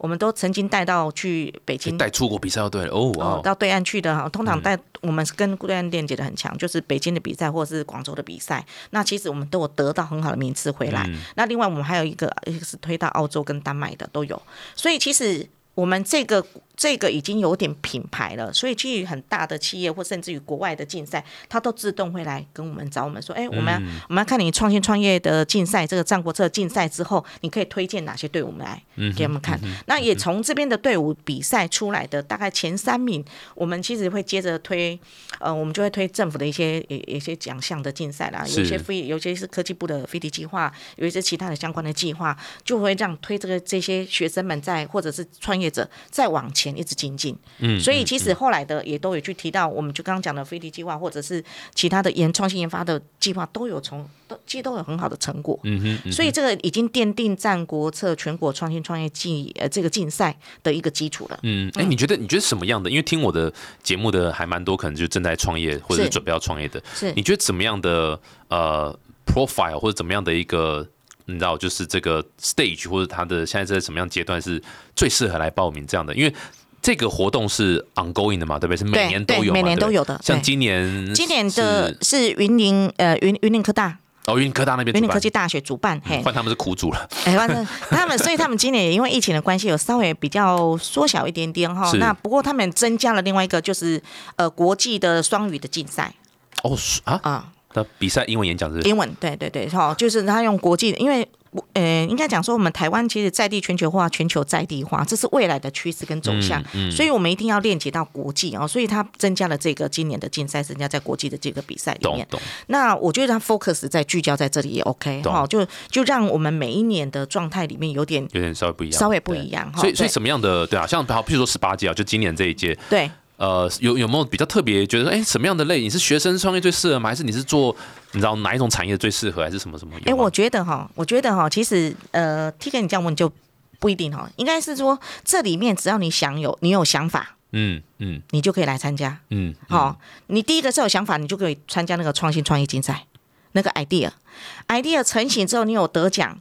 我们都曾经带到去北京。带出国比赛就对了，哦，到对岸去的哈，通常带我们是跟对岸链接的很强，就是北京的比赛或者是广州的比赛，那其实我们都有得到很好的名次回来。那另外我们还有一个一个是推到澳洲跟丹麦的都有，所以其实我们这个这个已经有点品牌了，所以其实很大的企业或甚至于国外的竞赛，他都自动会来跟我们找我们说，哎，我们要、我们要看你创新创业的竞赛，这个战国策竞赛之后，你可以推荐哪些队伍来给我们看。那也从这边的队伍比赛出来的大概前三名，我们其实会接着推，呃，我们就会推政府的一些有有一些奖项的竞赛啦，有一些是非有一些是科技部的飞迪计划，有一些其他的相关的计划，就会让推这个这些学生们在或者是创业者再往前一直精进。嗯，所以其实后来的也都有去提到，我们就刚刚讲的飞迪计划，或者是其他的研创新研发的计划，都有从都其实都有很好的成果。嗯哼，嗯所以这个已经奠定战国策全国创新创业竞呃这个竞赛的一个基础了。嗯，哎，你觉得你觉得什么样的？因为听我的节目的还蛮多，可能就正在创业或者是是准备要创业的，是你觉得怎么样的呃 profile 或者怎么样的一个？你知道，就是这个 stage 或者他的现在在什么样阶段是最适合来报名这样的？因为这个活动是 ongoing 的嘛，对不对？是每年都有嘛，每年都有的像今年，今年的是云林呃云云林科大。哦，云林科大那边云林科技大学主办，嘿，换他们是苦主了，哎，反正他们，所以他们今年也因为疫情的关系，有稍微比较缩小一点点哈。那不过他们增加了另外一个，就是呃国际的双语的竞赛。哦是啊，啊，那比赛英文演讲是是英文，对对对，哈，就是他用国际的，因为。呃，应该讲说，我们台湾其实在地全球化、全球在地化，这是未来的趋势跟走向，嗯所以我们一定要链接到国际哦。所以他增加了这个今年的竞赛，增加在国际的这个比赛里面。那我觉得他 focus 在聚焦在这里也 OK 懂哈，就就让我们每一年的状态里面有点有点稍微不一样，稍微不一样哈。所以所以什么样的对啊？像好，譬如说十八届啊，就今年这一届，对。呃，有有没有比较特别觉得说，哎，什么样的类？你是学生创业最适合吗？还是你是做你知道哪一种产业最适合？还是什么什么？哎、我觉得哈，我觉得哈，其实呃，T 跟你这样问就不一定哈，应该是说这里面只要你想有，你有想法，嗯嗯你就可以来参加。嗯，好、你第一个是有想法，你就可以参加那个创新创意竞赛，那个 idea，idea 成型之后，你有得奖，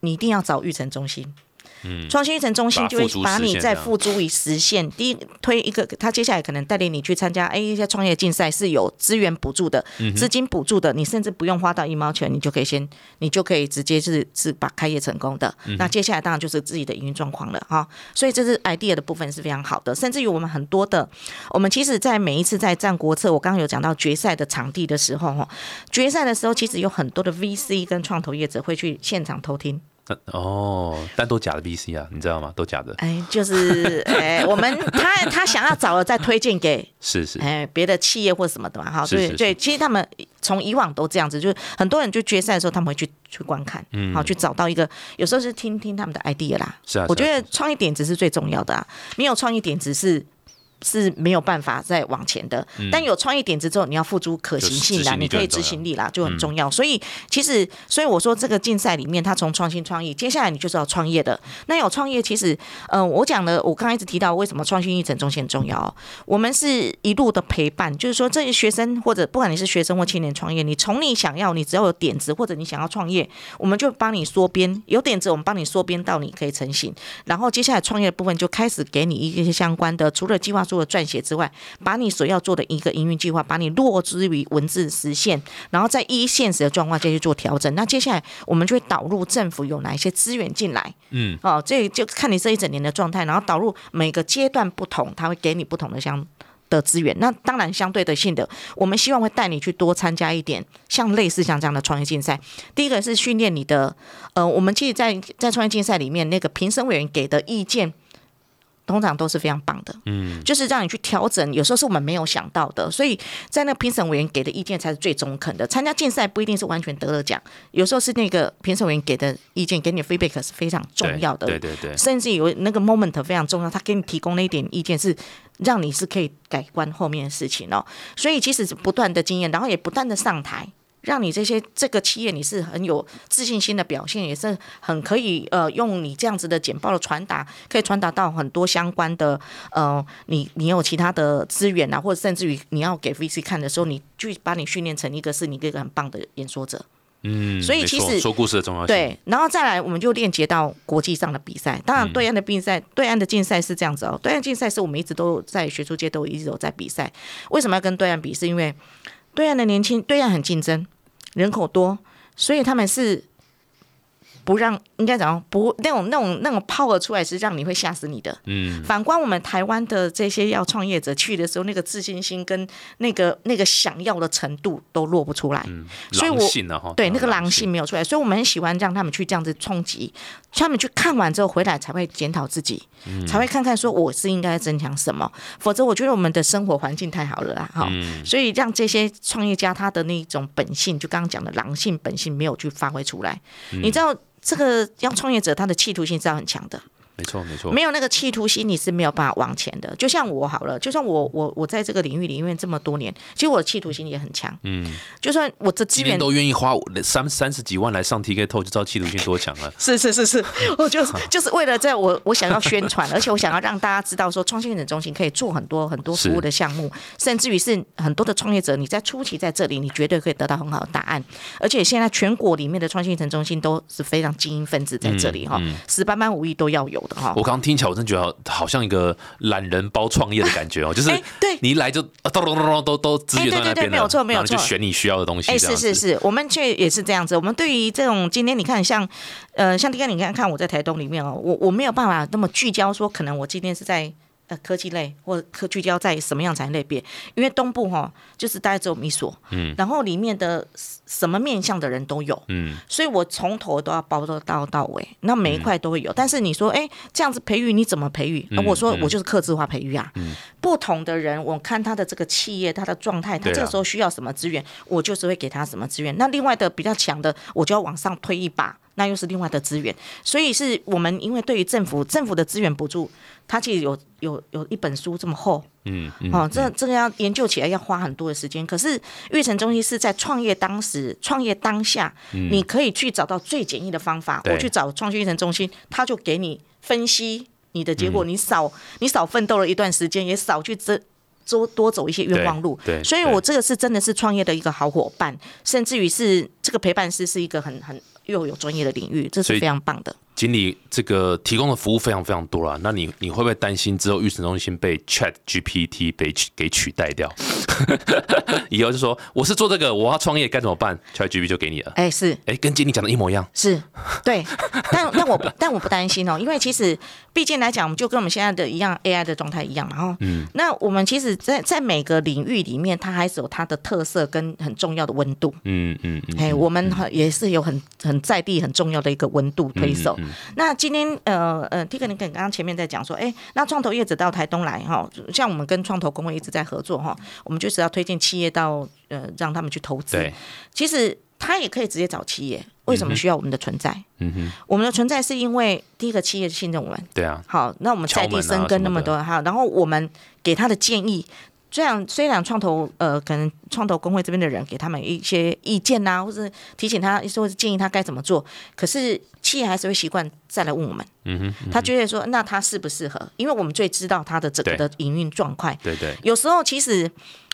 你一定要找育成中心。嗯，创新育成中心就会把你再付诸于实现。第一，推一个，他接下来可能带领你去参加，哎，一些创业竞赛是有资源补助的，嗯资金补助的，你甚至不用花到一毛钱，你就可以先，你就可以直接是是把开业成功的。嗯那接下来当然就是自己的营运状况了哈。所以这是 idea 的部分是非常好的，甚至于我们很多的，我们其实，在每一次在战国策，我刚刚有讲到决赛的场地的时候哈，决赛的时候其实有很多的 VC 跟创投业者会去现场偷听。那哦，但都假的 VC 啊，你知道吗？都假的，哎，就是哎，我们 他他想要找了再推荐给是是，哎别的企业或什么的嘛哈，对对，其实他们从以往都这样子，就是很多人就决赛的时候他们会去去观看，好去找到一个，有时候是听听他们的 idea 啦。嗯是啊，我觉得创意点子是最重要的啊，没有创意点子是。是没有办法再往前的，但有创意点子之后，你要付出可行性啦，你可以执行力啦，就很重要。所以其实，所以我说这个竞赛里面，它从创新创意，接下来你就是要创业的。那有创业，其实，呃，我讲的，我刚才一直提到为什么创新一整中心很重要哦。我们是一路的陪伴，就是说这些学生或者不管你是学生或青年创业，你从你想要，你只要有点子或者你想要创业，我们就帮你缩编，有点子我们帮你缩编到你可以成型。然后接下来创业的部分就开始给你一些相关的，除了计划书的撰写之外，把你所要做的一个营运计划，把你落之于文字实现，然后再依现实的状况再去做调整。那接下来我们就会导入政府有哪一些资源进来，嗯，哦，这就看你这一整年的状态，然后导入每个阶段不同，它会给你不同的相。的资源，那当然相对的性的，我们希望会带你去多参加一点像类似像这样的创业竞赛。第一个是训练你的，呃，我们其实在在创业竞赛里面，那个评审委员给的意见。通常都是非常棒的，嗯，就是让你去调整，有时候是我们没有想到的，所以在那评审委员给的意见才是最中肯的。参加竞赛不一定是完全得了奖，有时候是那个评审委员给的意见，给你的 feedback 是非常重要的，对对对，甚至有那个 moment 非常重要，他给你提供那一点意见是让你是可以改观后面的事情哦。所以其实是不断的经验，然后也不断的上台。让你这些这个企业你是很有自信心的表现，也是很可以呃用你这样子的简报的传达，可以传达到很多相关的呃你你有其他的资源啊，或者甚至于你要给 VC 看的时候，你去把你训练成一个是你一个很棒的演说者。嗯，所以其实说故事的重要性，对，然后再来，我们就链接到国际上的比赛。当然，对岸的比赛，对岸的竞赛是这样子哦。对岸竞赛是我们一直都在学术界都一直有在比赛。为什么要跟对岸比？是因为对岸的年轻，对岸很竞争，人口多，所以他们是不让，应该讲不那种那种那种 power 出来是让你会吓死你的。嗯，反观我们台湾的这些要创业者去的时候，那个自信心跟那个那个想要的程度都落不出来。所以我狼性啊哈，对，那个狼狼性没有出来，所以我们很喜欢让他们去这样子冲击，他们去看完之后回来才会检讨自己，嗯。才会看看说我是应该增强什么，否则我觉得我们的生活环境太好了啦，哈、嗯。所以让这些创业家他的那种本性，就刚刚讲的狼性本性没有去发挥出来，嗯。你知道。这个要创业者，他的企图性是要很强的，没错没错，没有那个企图心，你是没有办法往前的。就像我好了，就算我我我在这个领域里面这么多年，其实我的企图心也很强。嗯，就算我这资源都愿意花三三十几万来上 TK 透，就知道企图心多强了。是是是是，我就是就是为了在我我想要宣传，而且我想要让大家知道说，创新研中心可以做很多很多服务的项目，甚至于是很多的创业者，你在初期在这里，你绝对可以得到很好的答案。而且现在全国里面的创新城中心都是非常精英分子在这里哈，十八般武艺都要有的哈我。刚刚听起来，我真觉得好像一个懒人包创业的感觉哦，就是哎对你一来就啊咚咚咚咚都都资源都在那边了，哎对对对没有错没有然后就选你需要的东西，哎，是是是，我们却也是这样子。我们对于这种今天你看像，呃，像今天你看看我在台东里面哦，我我没有办法那么聚焦说，可能我今天是在呃科技类或者科聚焦在什么样产业类别，因为东部哈、就是大概只有米所，嗯，然后里面的什么面向的人都有，嗯，所以我从头都要包到到到尾，那每一块都会有。但是你说，哎，这样子培育你怎么培育？我说我就是客制化培育啊。不同的人，我看他的这个企业，他的状态，他这个时候需要什么资源，我就是会给他什么资源。那另外的比较强的，我就要往上推一把。那又是另外的资源，所以是我们因为对于政府政府的资源补助，它其实有有有一本书这么厚，嗯嗯，哦，这这个要研究起来要花很多的时间。可是育成中心是在创业当时、创业当下，你可以去找到最简易的方法。我去找创新育成中心，他就给你分析你的结果，你少你少奋斗了一段时间，也少去这。多多走一些冤枉路，对对所以我这个是真的是创业的一个好伙伴，甚至于是这个陪伴师是一个很很又有专业的领域，这是非常棒的。经理这个提供的服务非常非常多啦，那你你会不会担心之后育成中心被 Chat GPT 被取给取代掉？以后就说我是做这个，我要创业该怎么办？Chat GPT 就给你了。哎，是哎，跟经理讲的一模一样。是，对，但但我不但我不担心哦，因为其实毕竟来讲，我们就跟我们现在的一样 AI 的状态一样嘛，哈。嗯。那我们其实在，在每个领域里面，它还是有它的特色跟很重要的温度。嗯嗯嗯，哎，我们很也是有很很在地很重要的一个温度推手。那今天呃呃，T 哥，你刚刚前面在讲说，哎，那创投业者到台东来哈，像我们跟创投工会一直在合作哈，我们就是要推荐企业到呃让他们去投资。对，其实他也可以直接找企业，为什么需要我们的存在？嗯哼，我们的存在是因为第一个企业信任我们，对啊，好，那我们在地生根那么多，哈，然后我们给他的建议。虽然虽然创投呃，可能创投工会这边的人给他们一些意见呐、或者提醒他，或者建议他该怎么做，可是企业还是会习惯再来问我们。嗯哼，他觉得说，那他适不适合？因为我们最知道他的整个的营运状况。对对，有时候其实，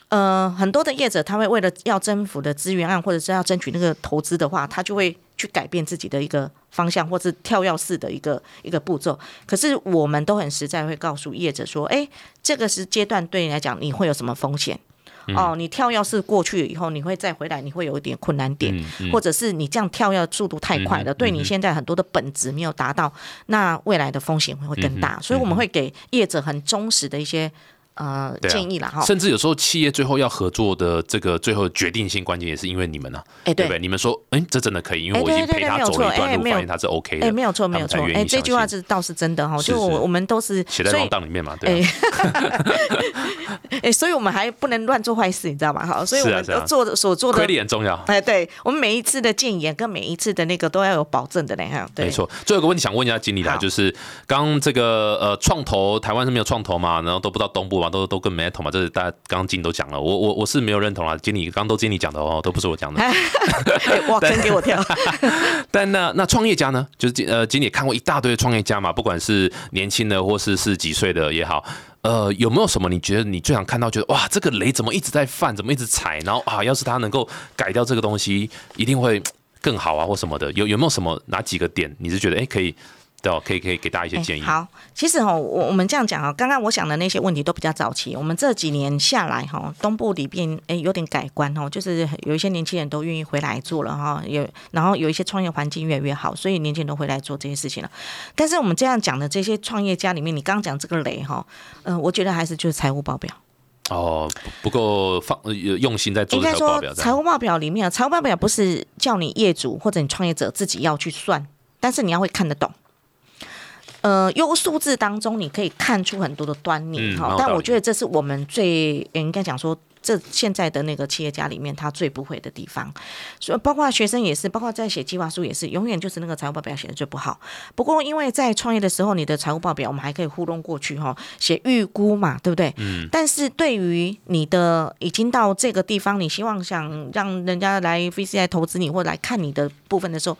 呃，很多的业者他会为了要征服的资源案，或者是要争取那个投资的话，他就会去改变自己的一个方向，或是跳跃式的一个一个步骤。可是我们都很实在，会告诉业者说，哎，这个是阶段对你来讲，你会有什么风险？哦，你跳跃式过去以后，你会再回来，你会有一点困难点，或者是你这样跳跃速度太快了，对你现在很多的本质没有达到，那未来的风险会更大。所以我们会给业者很忠实的一些呃啊建议啦，哈。甚至有时候企业最后要合作的这个最后决定性关键也是因为你们啊，哎，对对不对？你们说，哎，这真的可以，因为哎我已经陪他走了一段路，发现他是 OK 的，哎，没有错，没有错。哎，这句话是倒是真的哈，就是我我们都是写在文档里面嘛，对啊，哎，所以我们还不能乱做坏事，你知道吗？哈，所以我们是啊是啊做的所做的亏，力很重要。哎，对我们每一次的建言跟每一次的那个都要有保证的嘞，哈，没错，最后一个问题想问一下经理啦，就是刚刚这个呃创投台湾是没有创投嘛，然后都不知道东部嘛，都都跟 metal 嘛，这是大家刚刚经理都讲了，我我我是没有认同啊，经理刚刚都经理讲的哦，都不是我讲的。哇，真给我跳。但那那创业家呢？就是呃，经理看过一大堆的创业家嘛，不管是年轻的或是是几岁的也好，呃，有没有什么你觉得你最想看到，觉得哇，这个雷怎么一直在犯，怎么一直踩，然后啊，要是他能够改掉这个东西，一定会更好啊，或什么的？有有没有什么哪几个点，你是觉得哎可以？对哦，可以可以给大家一些建议。好，其实哈，我我们这样讲啊，刚刚我想的那些问题都比较早期。我们这几年下来哈，东部里边哎有点改观哦，就是有一些年轻人都愿意回来做了哈，有然后有一些创业环境越来越好，所以年轻人都回来做这些事情了。但是我们这样讲的这些创业家里面，你刚刚讲这个雷哈，嗯，我觉得还是就是财务报表哦，不够放用心在做财务报表。财务报表里面，财务报表不是叫你业主或者你创业者自己要去算，但是你要会看得懂。呃，用数字当中你可以看出很多的端倪哈，但我觉得这是我们最应该讲说。这现在的那个企业家里面，他最不会的地方，所以包括学生也是，包括在写计划书也是，永远就是那个财务报表写的最不好。不过因为在创业的时候，你的财务报表我们还可以糊弄过去哈，写预估嘛，对不对？嗯。但是对于你的已经到这个地方，你希望想让人家来 VCI 投资你或来看你的部分的时候，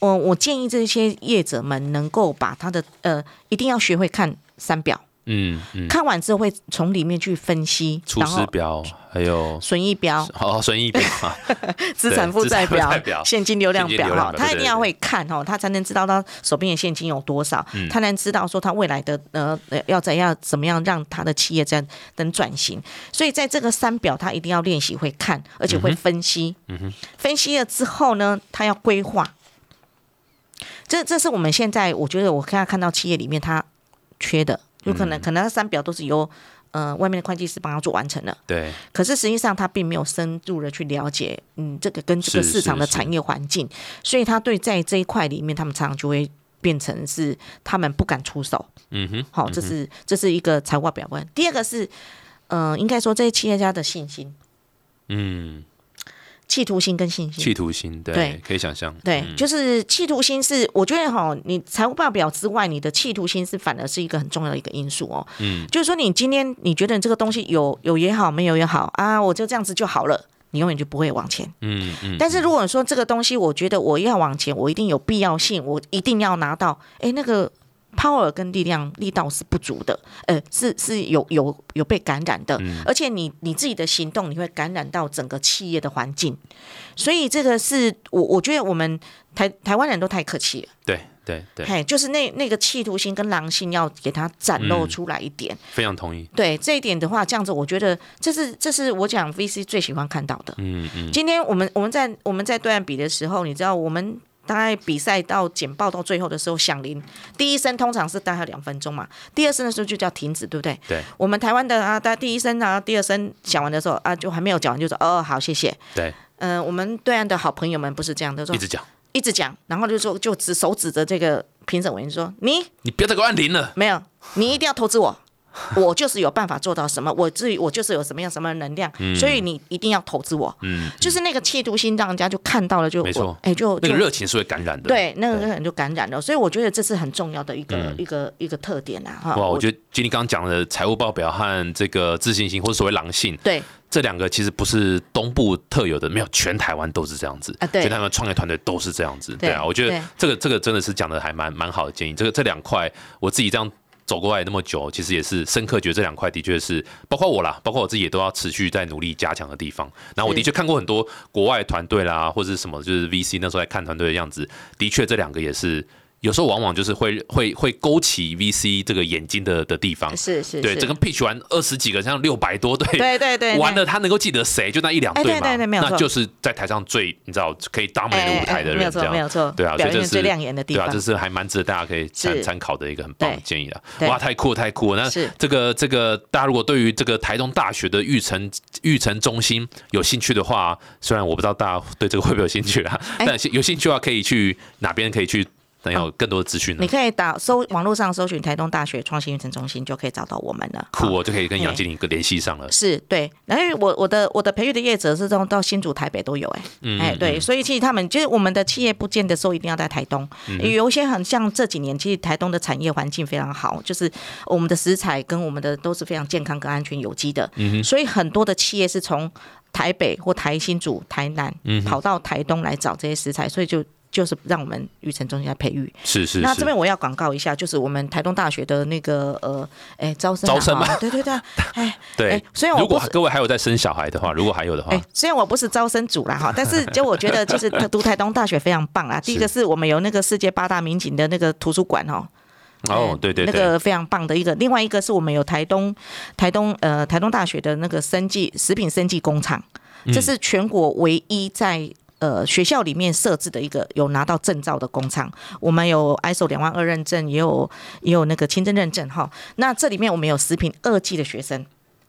我我建议这些业者们能够把他的呃，一定要学会看三表。嗯，看完之后会从里面去分析，出师表还有损益表，哦，损益表，资产负债表，现金流量表。哈，他一定要会看哦，他才能知道他手边的现金有多少，他能知道说他未来的呃要怎样怎么样让他的企业在等转型，所以在这个三表他一定要练习会看，而且会分析，嗯哼，分析了之后呢，他要规划，这这是我们现在我觉得我现在看到企业里面他缺的。有可能，可能三表都是由呃外面的会计师帮他做完成的。对。可是实际上他并没有深入的去了解，嗯，这个跟这个市场的产业环境，所以他对在这一块里面，他们常常就会变成是他们不敢出手。嗯哼。好，这是这是一个财务表观。第二个是，嗯，应该说这些企业家的信心。嗯。企图心跟信心，企图心对，可以想象，对，就是企图心是我觉得哈，你财务报表之外，你的企图心是反而是一个很重要的一个因素哦。嗯，就是说你今天你觉得这个东西有有也好，没有也好啊，我就这样子就好了，你永远就不会往前。嗯嗯。但是如果说这个东西，我觉得我要往前，我一定有必要性，我一定要拿到，哎，那个。Power 跟力量力道是不足的，呃，是是有有有被感染的，而且你你自己的行动，你会感染到整个企业的环境，所以这个是我我觉得我们台台湾人都太客气了，对对对，嘿，就是那那个企图心跟狼性要给它展露出来一点，非常同意，对这一点的话，这样子我觉得这是这是我讲 VC 最喜欢看到的，嗯嗯，今天我们我们在我们在对岸比的时候，你知道我们。大概比赛到简报到最后的时候响铃，第一声通常是大概两分钟嘛，第二声的时候就叫停止，对不对？对。我们台湾的啊，大第一声啊，第二声响完的时候啊，就还没有讲完就说哦好谢谢。对。嗯，我们对岸的好朋友们不是这样的，说一直讲，一直讲，然后就说就指手指着这个评审委员说你你不要再给我按铃了，没有，你一定要投资我。我就是有办法做到什么，我至于我就是有什么样什么能量，所以你一定要投资我。嗯，就是那个企图心，让人家就看到了，就没错，哎，就那个热情是会感染的。对，那个人就感染了，所以我觉得这是很重要的一个一个一个特点啊。哈，哇，我觉得经理刚刚讲的财务报表和这个自信心，或者所谓狼性，对，这两个其实不是东部特有的，没有全台湾都是这样子啊。对，全台湾创业团队都是这样子。对啊，我觉得这个这个真的是讲的还蛮蛮好的建议。这个这两块，我自己这样。走过来那么久，其实也是深刻觉得这两块的确是，包括我啦，包括我自己也都要持续在努力加强的地方。那我的确看过很多国外团队啦，或者什么，就是 VC 那时候在看团队的样子，的确这两个也是。有时候往往就是会会会勾起 VC 这个眼睛的的地方，是是，对，整个 pitch 完二十几个，像六百多对，对对对，完了他能够记得谁，就那一两对嘛，那就是在台上最你知道可以当美的舞台的人，这样没有错，对啊，所以这是最亮眼的地方，对啊，这是还蛮值得大家可以参参考的一个很棒的建议啊。哇，太酷太酷！那这个这个大家如果对于这个台东大学的育成育成中心有兴趣的话，虽然我不知道大家对这个会不会有兴趣啊，但有兴趣的话可以去哪边可以去。能有更多的资讯呢你？可以打搜网络上搜寻台东大学创新育成中心，就可以找到我们了。酷哦，就可以跟杨经理联系上了。是对，然后我我的我的培育的业者是从到新竹、台北都有哎、嗯哎对，所以其实他们就是我们的企业不见得说一定要在台东，嗯有一些很像这几年其实台东的产业环境非常好，就是我们的食材跟我们的都是非常健康跟安全有机的，嗯所以很多的企业是从台北或台新竹、台南嗯跑到台东来找这些食材，所以就。就是让我们育成中心来培育。是是是那这边我要广告一下，就是我们台东大学的那个呃，哎招生啊招生吗哈对对对，哎对哎，虽然我如果各位还有在生小孩的话，如果还有的话哎，，虽然我不是招生组啦哈，但是 就我觉得就是读台东大学非常棒啊。第一个是我们有那个世界八大名景的那个图书馆哦，哦，对对对，那个非常棒的一个。另外一个是我们有台东台东呃台东大学的那个生技食品生技工厂，嗯这是全国唯一在。呃，学校里面设置的一个有拿到证照的工厂，我们有 ISO 两万二认证，也有也有那个清真认证哈。那这里面我们有食品二技的学生，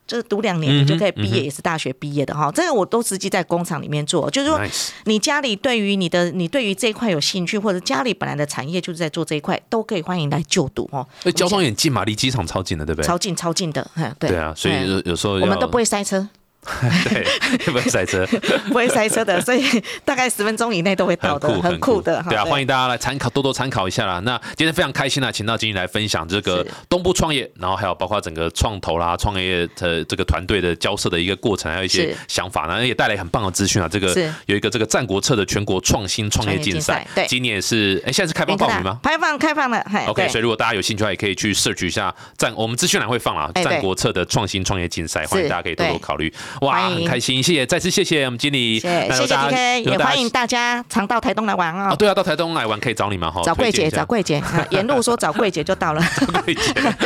就是读两年你就可以毕业，也是大学毕业的哈。这个我都实际在工厂里面做，就是说你家里对于你的你对于这一块有兴趣，或者家里本来的产业就是在做这一块，都可以欢迎来就读哦。哎，交通也近嘛，离机场超近的，对不对？超近超近的，嗯，对对啊，所以有时候我们都不会塞车，对，会不会塞车？不会塞车的，所以大概十分钟以内都会到的，很酷的。哈对啊，欢迎大家来参考，多多参考一下啦。那今天非常开心啊，请到经理来分享这个是东部创业，然后还有包括整个创投啦、创业的这个团队的交涉的一个过程，还有一些想法呢，也带来很棒的资讯啊。这个是有一个这个战国策的全国创新创业竞赛对今年也是哎，现在是开放报名吗？开放开放了，嘿 OK，所以如果大家有兴趣的话，也可以去 search 一下战，我们资讯栏会放啦，哎对战国策的创新创业竞赛，欢迎大家可以多多考虑。哇，很开心，谢谢，再次谢谢我们经理，谢谢谢 DK，也欢迎大家常到台东来玩啊，哦。对啊，到台东来玩可以找你们哈，找柜姐，找柜姐，啊 沿路说找柜姐就到了。柜姐，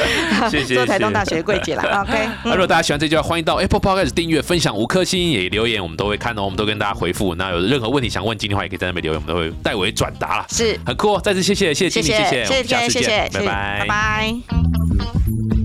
谢谢。做台东大学柜姐了，OK 嗯。那如果大家喜欢这句话，欢迎到 Apple Podcast 订阅、分享五颗星，也留言，我们都会看哦，我们都跟大家回复。那有任何问题想问经理的话，也可以在那边留言，我们都会代为转达啦。是，很酷哦，再次谢谢，谢谢谢经理，谢谢，谢谢，谢，谢，拜拜拜。拜。